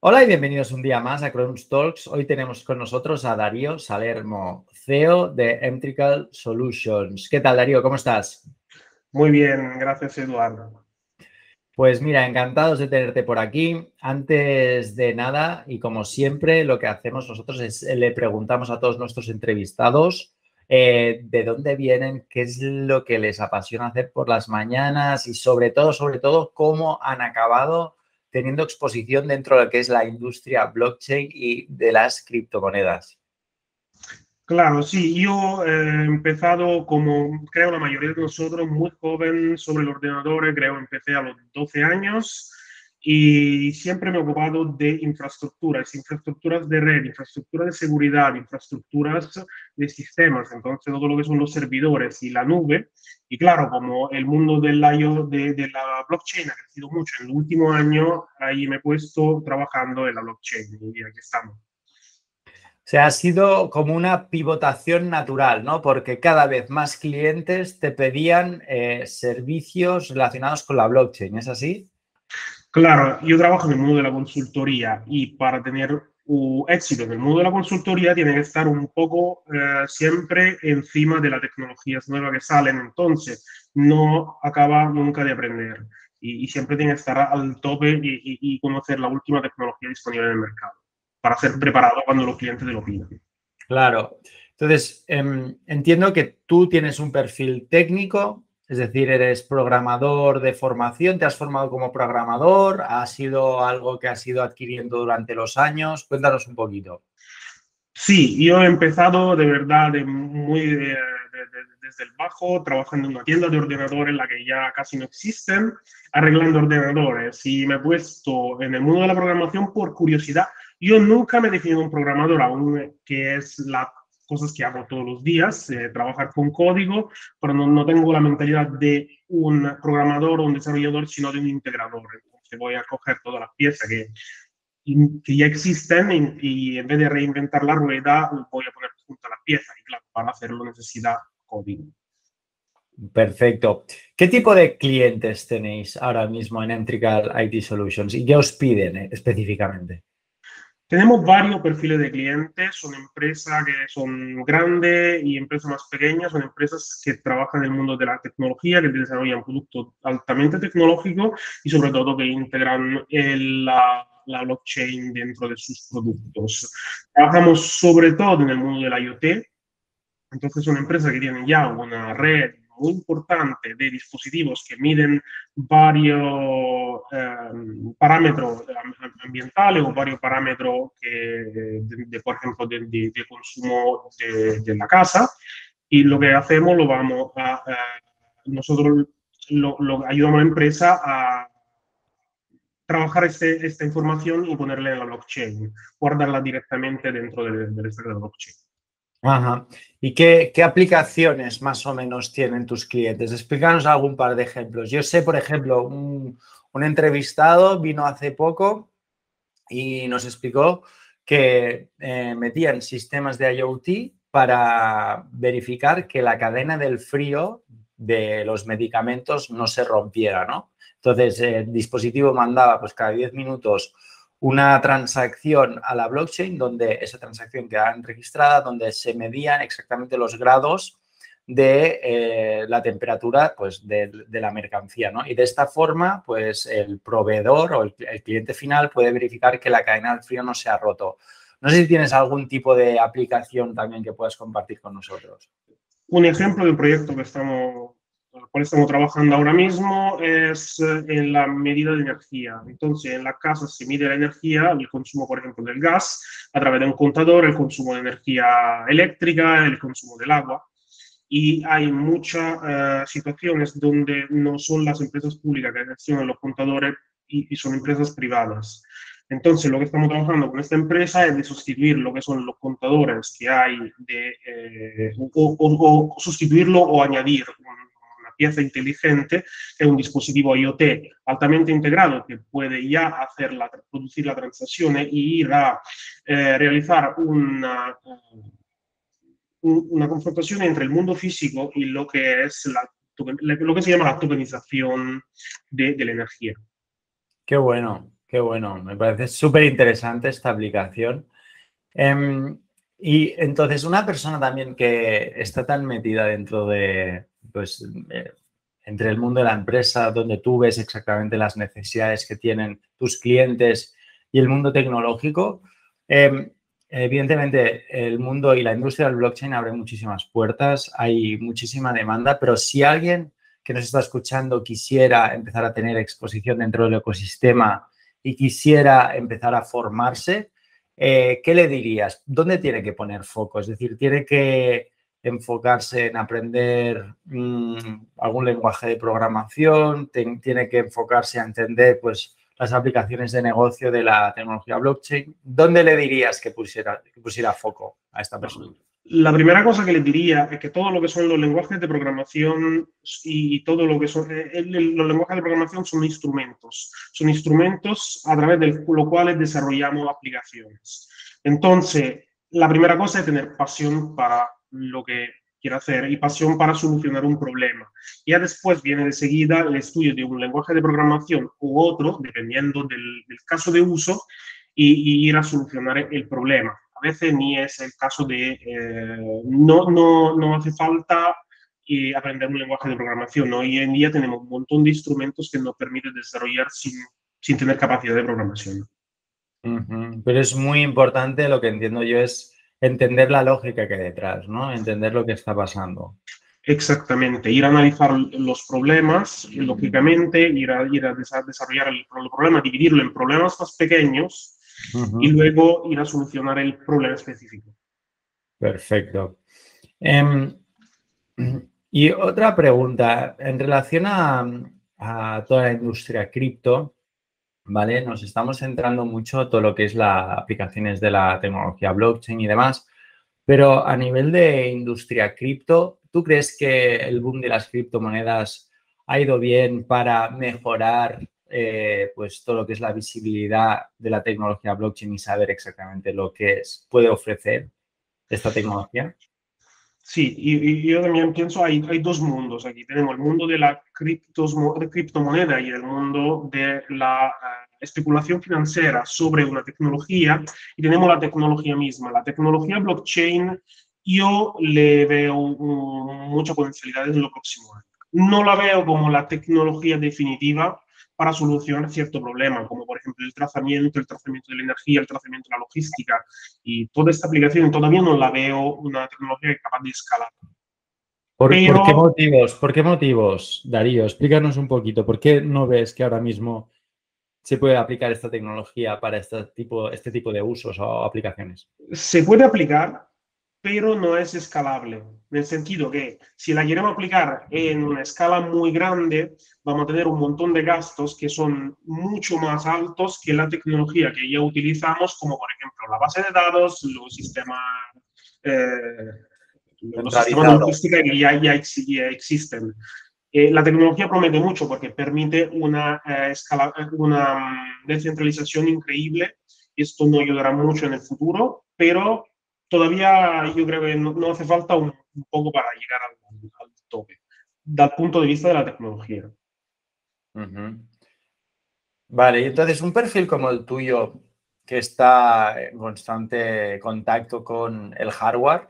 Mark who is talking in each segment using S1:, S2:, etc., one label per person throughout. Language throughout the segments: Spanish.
S1: Hola y bienvenidos un día más a Chrome Talks. Hoy tenemos con nosotros a Darío Salermo, CEO de Emtrical Solutions. ¿Qué tal, Darío? ¿Cómo estás?
S2: Muy bien, gracias, Eduardo.
S1: Pues mira, encantados de tenerte por aquí. Antes de nada, y como siempre, lo que hacemos nosotros es le preguntamos a todos nuestros entrevistados eh, de dónde vienen, qué es lo que les apasiona hacer por las mañanas y sobre todo, sobre todo, cómo han acabado teniendo exposición dentro de lo que es la industria blockchain y de las criptomonedas.
S2: Claro, sí, yo he empezado como creo la mayoría de nosotros muy joven sobre el ordenador, creo empecé a los 12 años y siempre me he ocupado de infraestructuras, infraestructuras de red, infraestructuras de seguridad, infraestructuras de sistemas, entonces todo lo que son los servidores y la nube. Y claro, como el mundo de, de la blockchain ha crecido mucho en el último año, ahí me he puesto trabajando en la blockchain y aquí estamos.
S1: O sea, ha sido como una pivotación natural, ¿no? Porque cada vez más clientes te pedían eh, servicios relacionados con la blockchain, ¿es así?
S2: Claro, yo trabajo en el mundo de la consultoría y para tener un éxito en el mundo de la consultoría tiene que estar un poco eh, siempre encima de las tecnologías nuevas que salen, entonces no acaba nunca de aprender y, siempre tiene que estar al tope y, conocer la última tecnología disponible en el mercado para ser preparado cuando los clientes te lo pidan.
S1: Claro. Entonces, em, entiendo que tú tienes un perfil técnico, es decir, eres programador de formación, te has formado como programador, ha sido algo que has ido adquiriendo durante los años. Cuéntanos un poquito.
S2: Sí, yo he empezado de verdad muy desde el bajo, trabajando en una tienda de ordenadores, la que ya casi no existen, arreglando ordenadores y me he puesto en el mundo de la programación por curiosidad. Yo nunca me he definido un programador aún, que es la cosas que hago todos los días, eh, trabajar con código, pero no, no, tengo la mentalidad de un programador o un desarrollador, sino de un integrador. Entonces voy a coger todas las piezas que, que ya existen y, en vez de reinventar la rueda, voy a poner juntas las piezas. Y claro, para hacerlo necesita código.
S1: Perfecto. ¿Qué tipo de clientes tenéis ahora mismo en Entrical IT Solutions y qué os piden eh, específicamente?
S2: Tenemos varios perfiles de clientes, son empresas que son grandes y empresas más pequeñas, son empresas que trabajan en el mundo de la tecnología, que desarrollan productos altamente tecnológicos y sobre todo que integran la, la, blockchain dentro de sus productos. Trabajamos sobre todo en el mundo de la IoT, entonces son empresas que tienen ya una red muy importante de dispositivos que miden varios em, parámetros ambientales o varios parámetros que, de, por ejemplo, de, consumo de, la casa. Y lo que hacemos, lo vamos a, nosotros lo, ayudamos a la empresa a trabajar este, esta información y ponerla en la blockchain, guardarla directamente dentro del de, de la blockchain.
S1: Ajá. ¿Y qué, aplicaciones más o menos tienen tus clientes? Explícanos algún par de ejemplos. Yo sé, por ejemplo, un, entrevistado vino hace poco y nos explicó que eh, metían sistemas de IoT para verificar que la cadena del frío de los medicamentos no se rompiera, ¿no? Entonces, el dispositivo mandaba pues cada 10 minutos una transacción a la blockchain donde esa transacción quedaba registrada, donde se medían exactamente los grados de eh, la temperatura pues, de, la mercancía. ¿no? Y de esta forma, pues el proveedor o el, cliente final puede verificar que la cadena del frío no se ha roto. No sé si tienes algún tipo de aplicación también que puedas compartir con nosotros.
S2: Un ejemplo de un proyecto que estamos con cual estamos trabajando ahora mismo es eh, en la medida de energía. Entonces, en la casa se mide la energía, el consumo, por ejemplo, del gas, a través de un contador, el consumo de energía eléctrica, el consumo del agua. Y hay muchas eh, situaciones donde no son las empresas públicas que gestionan los contadores y, son empresas privadas. Entonces, lo que estamos trabajando con esta empresa es de sustituir lo que son los contadores que hay, de, eh, o, sustituirlo o añadir pieza inteligente es un dispositivo IoT altamente integrado que puede ya hacer la, producir la transacción y ir a eh, realizar una, una confrontación entre el mundo físico y lo que es la, lo que se llama la tokenización de, de la energía.
S1: Qué bueno. Qué bueno, me parece súper interesante esta aplicación. Em, y entonces, una persona también que está tan metida dentro de, pues, eh, entre el mundo de la empresa, donde tú ves exactamente las necesidades que tienen tus clientes y el mundo tecnológico, em, evidentemente el mundo y la industria del blockchain abre muchísimas puertas, hay muchísima demanda, pero si alguien que nos está escuchando quisiera empezar a tener exposición dentro del ecosistema y quisiera empezar a formarse, eh, ¿qué le dirías? ¿Dónde tiene que poner foco? Es decir, tiene que enfocarse en aprender mm, algún lenguaje de programación, tiene que enfocarse a entender pues, las aplicaciones de negocio de la tecnología blockchain. ¿Dónde le dirías que pusiera, que pusiera foco a esta persona?
S2: La primera cosa que le diría es que todo lo que son los lenguajes de programación y todo lo que son eh, los lenguajes de programación son instrumentos, son instrumentos a través de los cuales desarrollamos aplicaciones. Entonces, la primera cosa es tener pasión para lo que quiere hacer y pasión para solucionar un problema. Ya después viene de seguida el estudio de un lenguaje de programación u otro, dependiendo del, caso de uso, y, ir a solucionar el problema. A veces ni es el caso de, eh, no, no, no hace falta eh, aprender un lenguaje de programación. Hoy en día tenemos un montón de instrumentos que nos permiten desarrollar sin, sin tener capacidad de programación.
S1: Pero es muy importante, lo que entiendo yo es entender la lógica que hay detrás, ¿no? Entender lo que está pasando.
S2: Exactamente, ir a analizar los problemas, lógicamente, ir a, ir a desarrollar el, problema, dividirlo en problemas más pequeños y luego ir a solucionar el problema específico.
S1: Perfecto. Em, y otra pregunta, en relación a, a toda la industria cripto, ¿vale? Nos estamos centrando mucho todo lo que es las aplicaciones de la tecnología blockchain y demás, pero a nivel de industria cripto, ¿tú crees que el boom de las criptomonedas ha ido bien para mejorar eh, pues todo lo que es la visibilidad de la tecnología blockchain y saber exactamente lo que es, puede ofrecer esta tecnología?
S2: Sí, y, yo también pienso, hay, hay dos mundos aquí. Tenemos el mundo de la criptomoneda y el mundo de la eh, especulación financiera sobre una tecnología y tenemos la tecnología misma. La tecnología blockchain yo le veo mucha potencialidad en lo próximo año. No la veo como la tecnología definitiva, para solucionar cierto problema, como por ejemplo el trazamiento, el trazamiento de la energía, el trazamiento de la logística. Y toda esta aplicación todavía no la veo una tecnología capaz de escalar.
S1: ¿Por, qué motivos? ¿Por qué motivos, Darío? Explícanos un poquito. ¿Por qué no ves que ahora mismo se puede aplicar esta tecnología para este tipo, este tipo de usos o aplicaciones?
S2: Se puede aplicar, pero no es escalable. En el sentido que si la queremos aplicar en una escala muy grande, vamos a tener un montón de gastos que son mucho más altos que la tecnología que ya utilizamos, como por ejemplo la base de datos, los sistemas, eh, los sistemas de logística que ya, ya, existen. Eh, la tecnología promete mucho porque permite una, eh, escala, una mm, descentralización increíble. Esto nos ayudará mucho en el futuro, pero todavía yo creo que no, hace falta un, poco para llegar al, tope, del punto de vista de la tecnología.
S1: Vale, entonces un perfil como el tuyo, que está en constante contacto con el hardware,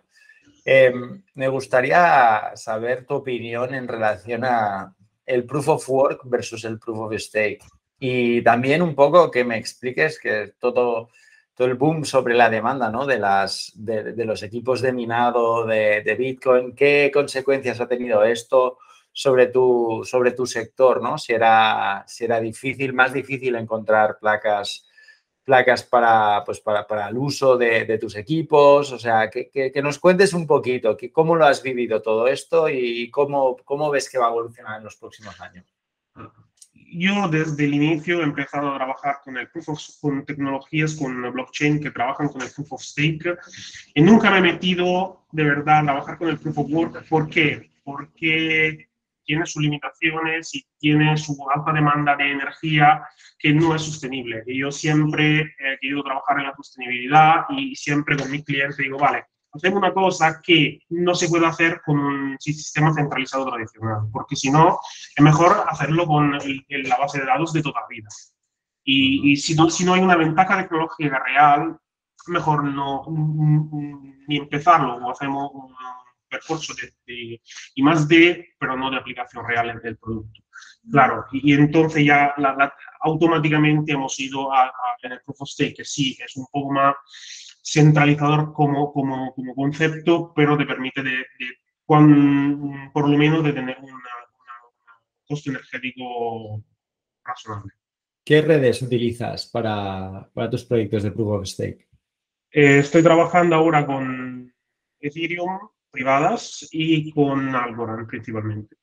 S1: em, me gustaría saber tu opinión en relación a el proof of work versus el proof of stake. Y también un poco que me expliques que todo todo el boom sobre la demanda ¿no? de, las, de, los equipos de minado de, Bitcoin. ¿Qué consecuencias ha tenido esto sobre tu, sobre tu sector? ¿no? Si, era, si era difícil, más difícil encontrar placas, placas para, pues para, para el uso de, tus equipos. O sea, que, que, nos cuentes un poquito cómo lo has vivido todo esto y cómo, cómo ves que va a evolucionar en los próximos años
S2: yo desde el inicio he empezado a trabajar con el proof of, con tecnologías con blockchain que trabajan con el proof of stake y nunca me he metido de verdad a trabajar con el proof of work. ¿Por qué? Porque tiene sus limitaciones y tiene su alta demanda de energía que no es sostenible. Y yo siempre he querido trabajar en la sostenibilidad y siempre con mis clientes digo, vale, hacemos una cosa que no se puede hacer con un sistema centralizado tradicional, porque si no, es mejor hacerlo con la base de datos de toda la vida. Y, si, no, si no hay una ventaja tecnológica real, mejor no ni empezarlo o hacemos un percurso de, y más de, pero no de aplicación real del producto. Claro, y, entonces ya automáticamente hemos ido a, en el Proof of Stake, que sí, es un poco más centralizador como, como, como concepto, pero te permite de, por lo menos de tener un costo energético razonable.
S1: ¿Qué redes utilizas para, para tus proyectos de Proof of Stake?
S2: Eh, estoy trabajando ahora con Ethereum privadas y con Algorand principalmente.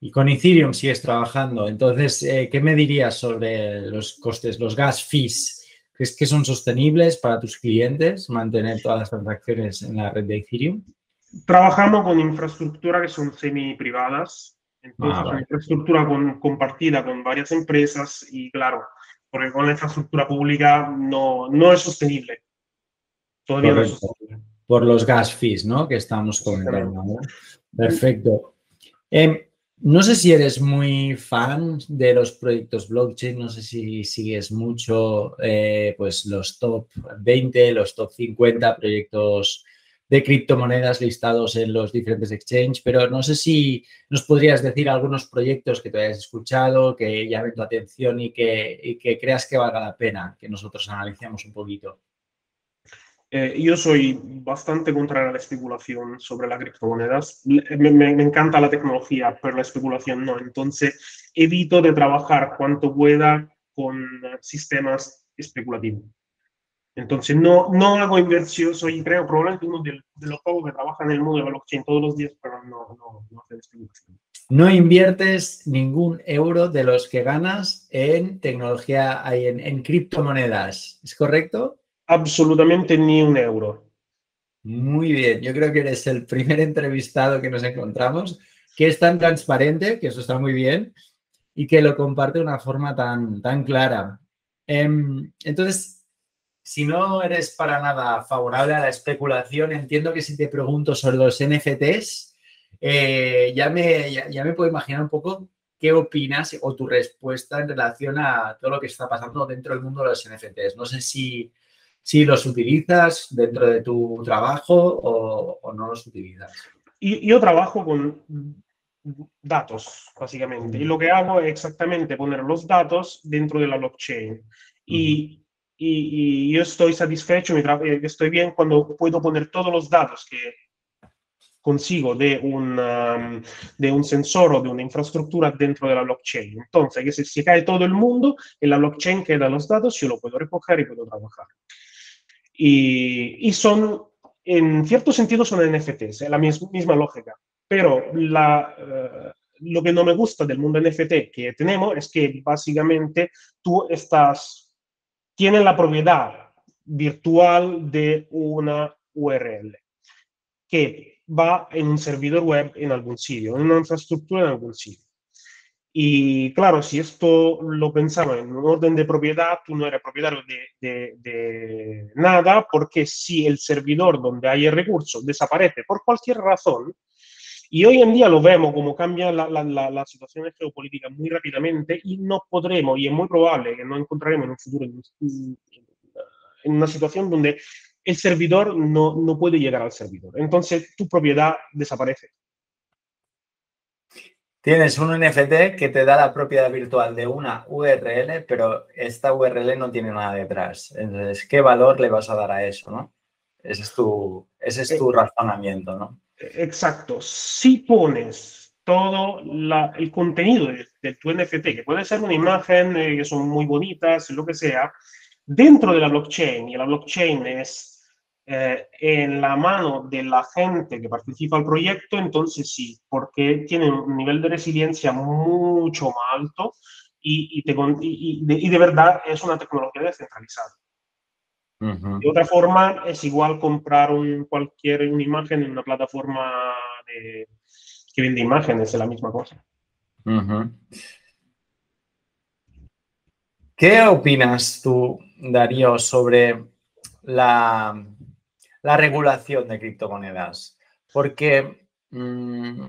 S1: Y con Ethereum sigues trabajando. Entonces, eh, ¿qué me dirías sobre los costes, los gas fees? ¿Crees que son sostenibles para tus clientes mantener todas las transacciones en la red de Ethereum?
S2: Trabajamos con infraestructura que son semi-privadas, entonces ah, infraestructura compartida con varias empresas y claro, porque con la infraestructura pública no, no es sostenible.
S1: Todavía no es sostenible. Por los gas fees, ¿no? Que estamos comentando. Perfecto. Em, no sé si eres muy fan de los proyectos blockchain, no sé si sigues mucho eh, pues los top 20, los top 50 proyectos de criptomonedas listados en los diferentes exchanges, pero no sé si nos podrías decir algunos proyectos que te hayas escuchado, que llamen tu atención y que, y que creas que valga la pena que nosotros analicemos un poquito.
S2: Eh, yo soy bastante contra la especulación sobre las criptomonedas. Me, encanta la tecnología, pero la especulación no. Entonces, evito de trabajar cuanto pueda con sistemas especulativos. Entonces, no, no hago inversión. Soy, creo, probablemente uno de, los pocos que trabajan en el mundo de blockchain todos los días, pero no, no, no hace especulación.
S1: No inviertes ningún euro de los que ganas en tecnología, en, en criptomonedas. ¿Es correcto?
S2: Absolutamente ni un euro.
S1: Muy bien, yo creo que eres el primer entrevistado que nos encontramos que es tan transparente, que eso está muy bien, y que lo comparte de una forma tan, tan clara. Em, entonces, si no eres para nada favorable a la especulación, entiendo que si te pregunto sobre los NFTs, eh, ya, me, ya me puedo imaginar un poco qué opinas o tu respuesta en relación a todo lo que está pasando dentro del mundo de los NFTs. No sé si si los utilizas dentro de tu trabajo o, no los utilizas.
S2: Y, yo trabajo con datos, básicamente. Y lo que hago es exactamente poner los datos dentro de la blockchain. Y, y, yo estoy satisfecho, eh, estoy bien cuando puedo poner todos los datos que consigo de un, um, de un sensor o de una infraestructura dentro de la blockchain. Entonces, que si se cae todo el mundo, en la blockchain quedan los datos, yo lo puedo recoger y puedo trabajar. Y, son, en cierto sentido, son NFTs, la misma lógica. Pero la, eh, lo que no me gusta del mundo NFT que tenemos es que básicamente tú estás, tienes la propiedad virtual de una URL que va en un servidor web en algún sitio, en una infraestructura en algún sitio. Y claro, si esto lo pensamos en un orden de propiedad, tú no eres propietario de, nada, porque si el servidor donde hay el recurso desaparece por cualquier razón, y hoy en día lo vemos como cambia la, la, la, situación geopolítica muy rápidamente y no podremos, y es muy probable que nos encontraremos en un futuro en, en una situación donde el servidor no, no puede llegar al servidor. Entonces tu propiedad desaparece.
S1: Tienes un NFT que te da la propiedad virtual de una URL, pero esta URL no tiene nada detrás. Entonces, ¿qué valor le vas a dar a eso, no? Ese es tu, ese es tu eh, razonamiento, ¿no?
S2: Exacto. Si pones todo el contenido de, tu NFT, que puede ser una imagen, eh, que son muy bonitas, lo que sea, dentro de la blockchain, y la blockchain es eh, en la mano de la gente que participa al proyecto, entonces sí, porque tiene un nivel de resiliencia mucho más alto y, de, verdad es una tecnología descentralizada. De otra forma, es igual comprar un, cualquier una imagen en una plataforma que vende imágenes, es la misma cosa.
S1: ¿Qué opinas tú, Darío, sobre la la regulación de criptomonedas. Porque, mm,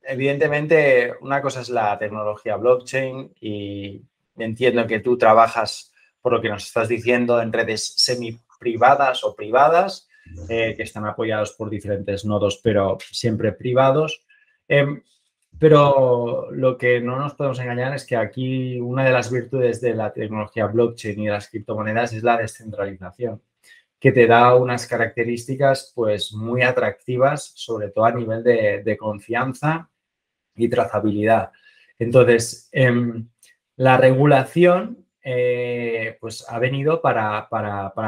S1: evidentemente, una cosa es la tecnología blockchain y, entiendo que tú trabajas, por lo que nos estás diciendo, en redes semi privadas o privadas, eh, que están apoyados por diferentes nodos, pero siempre privados. Em, pero lo que no nos podemos engañar es que aquí una de las virtudes de la tecnología blockchain y de las criptomonedas es la descentralización, que te da unas características pues muy atractivas, sobre todo a nivel de, confianza y trazabilidad. Entonces, em, la regulación eh, pues ha venido para,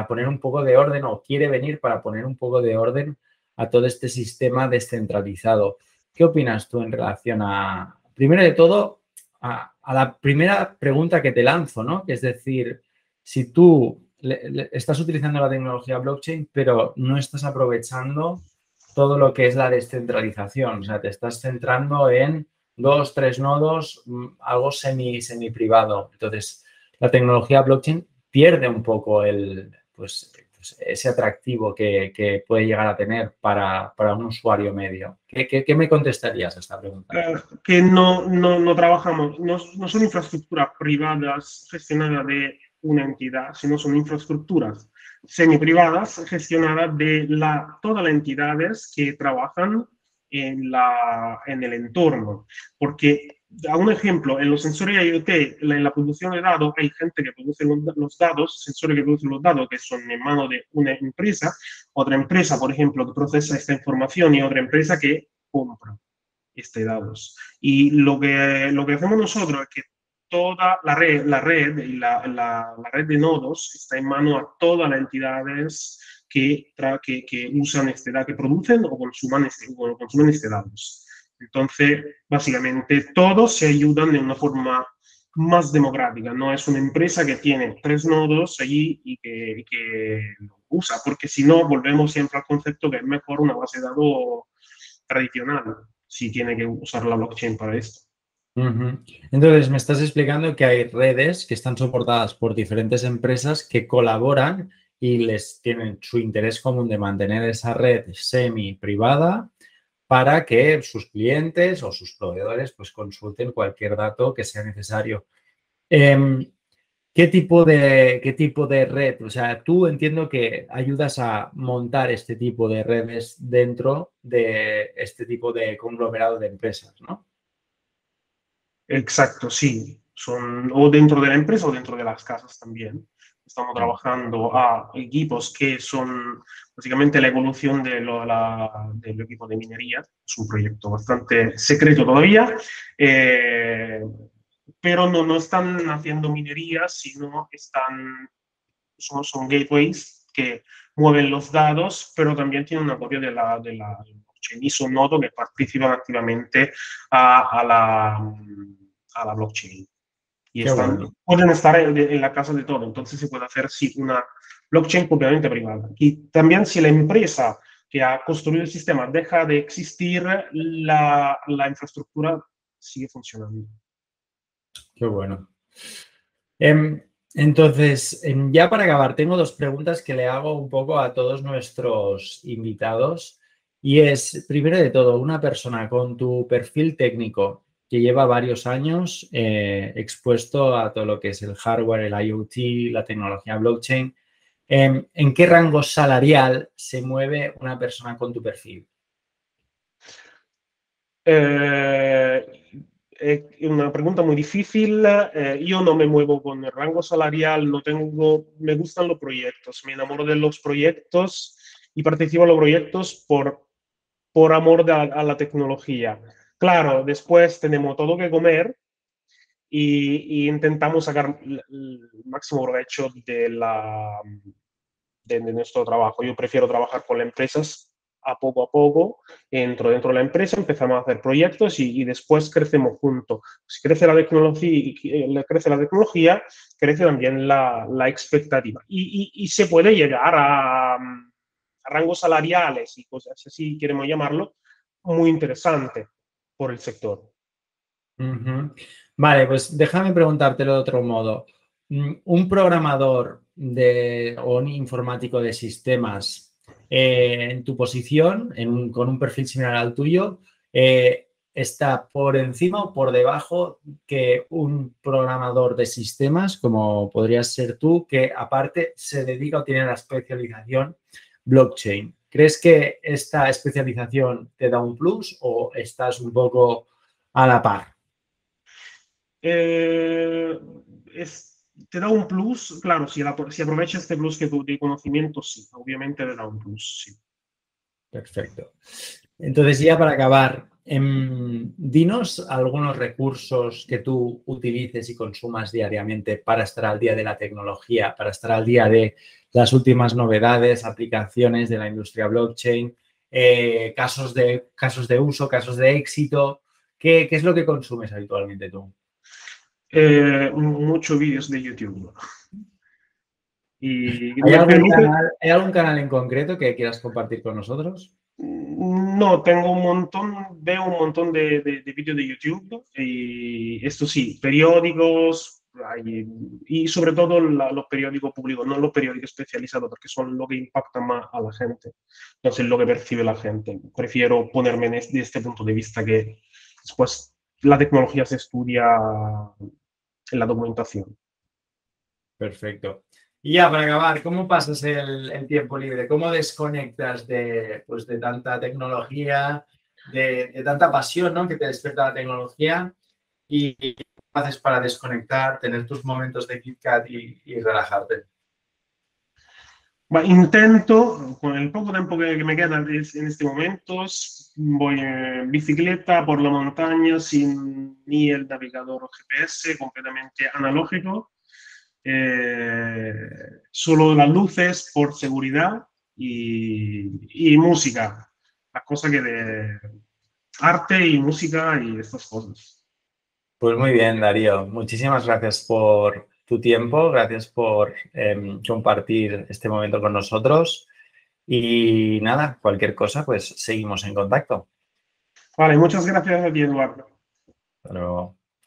S1: poner un poco de orden o quiere venir para poner un poco de orden a todo este sistema descentralizado. ¿Qué opinas tú en relación a, primero de todo, a, la primera pregunta que te lanzo, ¿no? Es decir, si tú estás utilizando la tecnología blockchain, pero no estás aprovechando todo lo que es la descentralización, o sea, te estás centrando en dos, tres nodos, mm, algo semi, semi privado. Entonces, la tecnología blockchain pierde un poco el, pues, pues ese atractivo que, puede llegar a tener para, un usuario medio. ¿Qué, me contestarías a esta pregunta?
S2: Eh, que no, no, trabajamos, no, son infraestructuras privadas gestionadas de una entidad, sino son infraestructuras semi-privadas gestionadas de la, todas las entidades que trabajan en, la, en el entorno. Porque a un ejemplo, en los sensores IoT, en la producción de datos, hay gente que produce los datos, sensores que producen los datos que son en manos de una empresa, otra empresa, por ejemplo, que procesa esta información y otra empresa que compra este datos. Y lo que, lo que hacemos nosotros es que toda la red, la red y la, la, red de nodos está en manos a todas las entidades que, que, que usan este dato, que producen o consuman este, o consumen este datos. Entonces, básicamente, todos se ayudan de una forma más democrática. No es una empresa que tiene tres nodos allí y que, lo usa, porque si no, volvemos siempre al concepto que es mejor una base de datos tradicional si tiene que usar la blockchain para esto.
S1: Entonces, me estás explicando que hay redes que están soportadas por diferentes empresas que colaboran y les tienen su interés común de mantener esa red semi privada para que sus clientes o sus proveedores pues consulten cualquier dato que sea necesario. Em, ¿qué, tipo de, ¿Qué tipo de red? O sea, tú entiendo que ayudas a montar este tipo de redes dentro de este tipo de conglomerado de empresas, ¿no?
S2: Exacto, sí. Son o dentro de la empresa o dentro de las casas también. Estamos trabajando a equipos que son básicamente la evolución de del equipo de minería. Es un proyecto bastante secreto todavía, eh, pero no, no están haciendo minería, sino están, son, son gateways que mueven los datos, pero también tienen una copia de la, de la blockchain y son nodos que participan activamente a, a, la, a la blockchain y pueden estar en, la casa de todo. Entonces se puede hacer sí, una blockchain completamente privada. Y también si la empresa que ha construido el sistema deja de existir, la, la infraestructura sigue funcionando.
S1: Qué bueno. Em, entonces, em, ya para acabar, tengo dos preguntas que le hago un poco a todos nuestros invitados. Y es, primero de todo, una persona con tu perfil técnico que lleva varios años eh, expuesto a todo lo que es el hardware, el IoT, la tecnología blockchain. Em, ¿En qué rango salarial se mueve una persona con tu perfil?
S2: Eh, es una pregunta muy difícil. Eh, yo no me muevo con el rango salarial, no tengo, me gustan los proyectos, me enamoro de los proyectos y participo en los proyectos por, por amor a la tecnología. Claro, después tenemos todo que comer y, intentamos sacar el máximo provecho de, nuestro trabajo. Yo prefiero trabajar con las empresas a poco a poco, entro dentro de la empresa, empezamos a hacer proyectos y, después crecemos juntos. Si crece la tecnología, eh, crece la tecnología, crece también la, expectativa. Y, y, se puede llegar a, a, rangos salariales y cosas así, queremos llamarlo, muy interesante por el sector.
S1: Vale, pues déjame preguntártelo de otro modo. Mm, un programador de, o un informático de sistemas eh, en tu posición, con un perfil similar al tuyo, eh, está por encima o por debajo que un programador de sistemas, como podrías ser tú, que aparte se dedica o tiene la especialización blockchain. ¿Crees que esta especialización te da un plus o estás un poco a la par?
S2: Eh, te da un plus, claro, si, si aprovecha este plus que tú de conocimiento, sí, obviamente te da un plus, sí.
S1: Perfecto. Entonces, ya para acabar, dinos algunos recursos que tú utilices y consumas diariamente para estar al día de la tecnología, para estar al día de las últimas novedades, aplicaciones de la industria blockchain, eh, casos, de, casos de uso, casos de éxito. ¿Qué, es lo que consumes habitualmente tú?
S2: Eh, muchos vídeos de YouTube.
S1: Y ¿Hay algún, canal, en concreto que quieras compartir con nosotros?
S2: No, tengo un montón, veo un montón de, de, vídeos de YouTube y esto sí, periódicos y sobre todo los periódicos públicos, no los periódicos especializados, porque son lo que impacta más a la gente, entonces lo que percibe la gente. Prefiero ponerme desde este punto de vista que después la tecnología se estudia en la documentación.
S1: Perfecto. Y ya para acabar, ¿cómo pasas el, tiempo libre? ¿Cómo desconectas de, pues, de tanta tecnología, de, tanta pasión ¿no? que te despierta la tecnología? ¿Y qué haces para desconectar, tener tus momentos de KitKat y, y relajarte?
S2: intento, con el poco tiempo que, me queda en este momento, voy en bicicleta por la montaña sin ni el navegador GPS, completamente analógico eh, solo las luces por seguridad y, música. Las cosas que de arte y música y estas cosas.
S1: Pues muy bien, Darío. Muchísimas gracias por tu tiempo, gracias por em, compartir este momento con nosotros. Y nada, cualquier cosa, pues seguimos en contacto.
S2: Vale, muchas gracias a ti, Eduardo.
S1: Hasta luego.